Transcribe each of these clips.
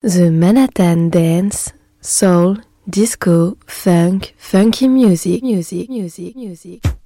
The Manhattan Dance, Soul, Disco, Funk, Funky Music, Music, Music, Music.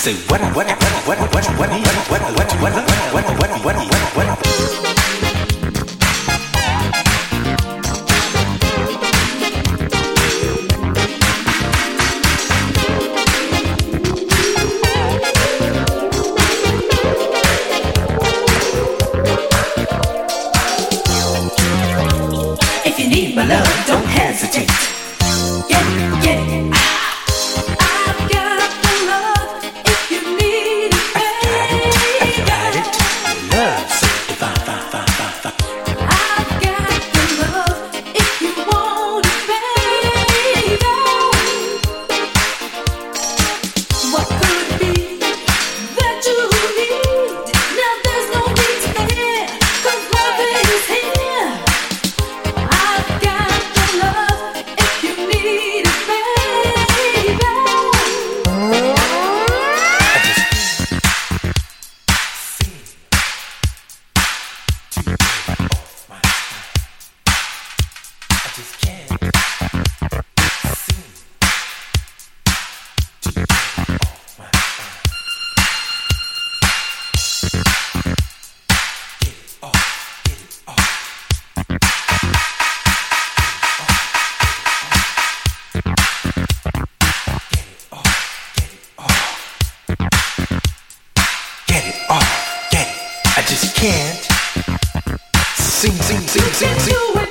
Say what? Sing, sing, sing, sing, sing,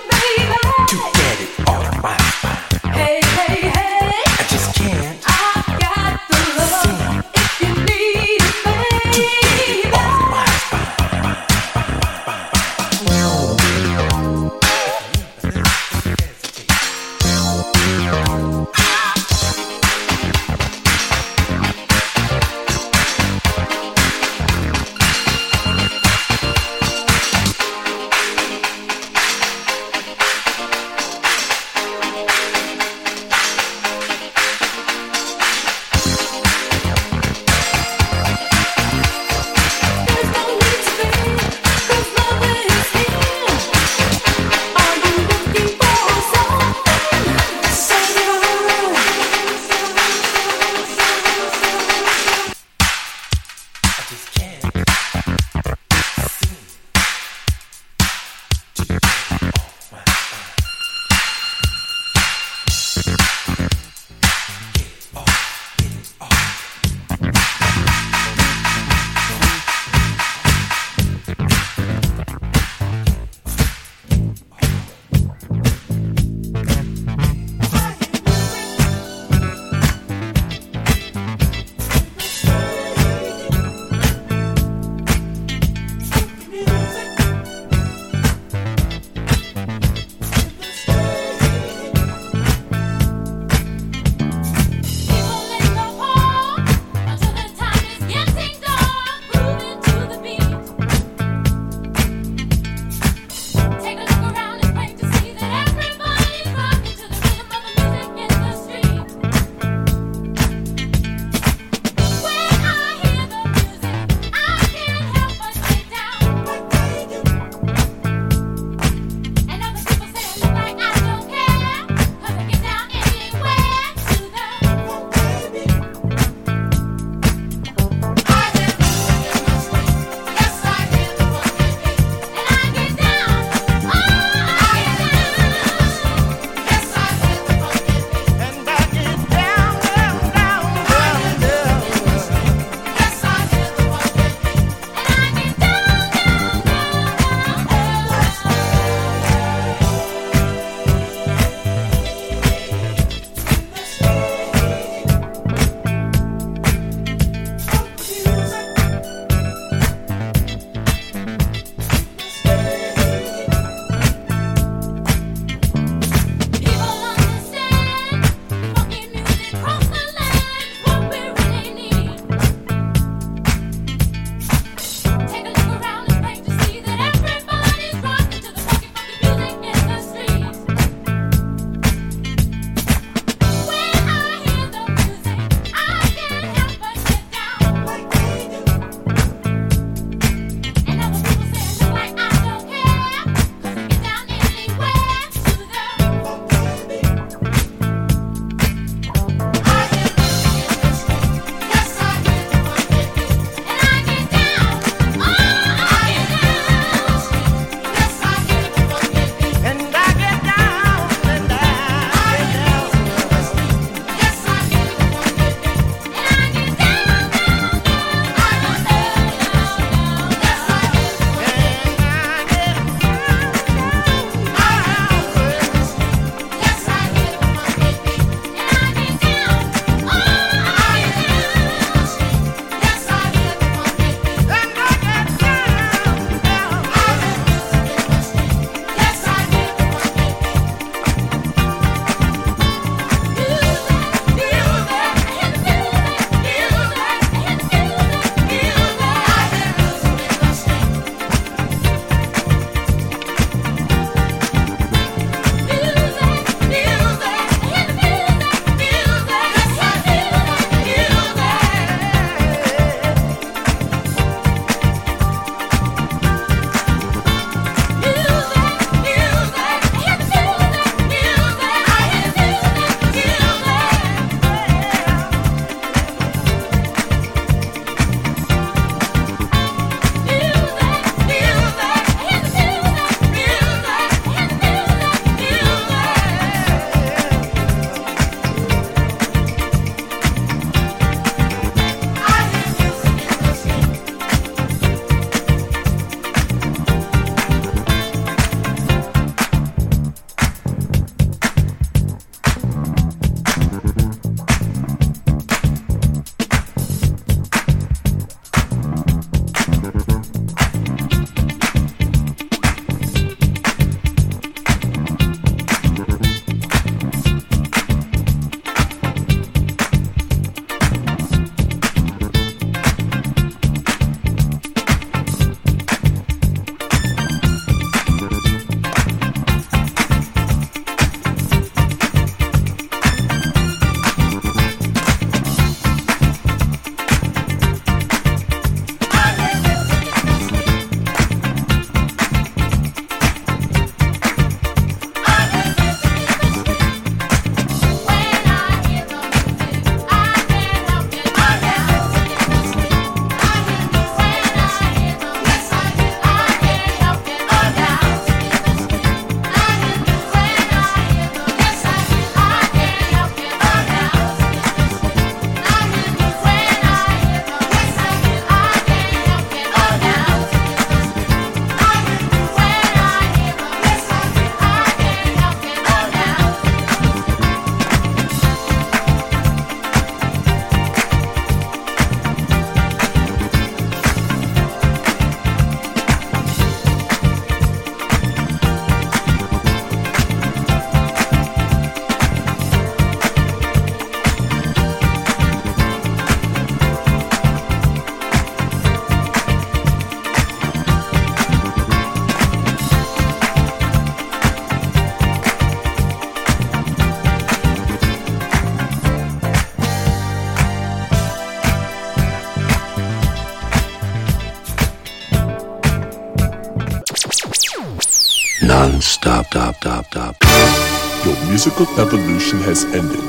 musical evolution has ended.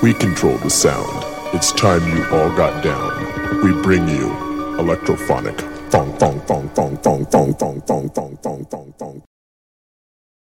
We control the sound. It's time you all got down. We bring you electrophonic. Fong, fong, fong, fong, fong, fong, fong, fong, fong.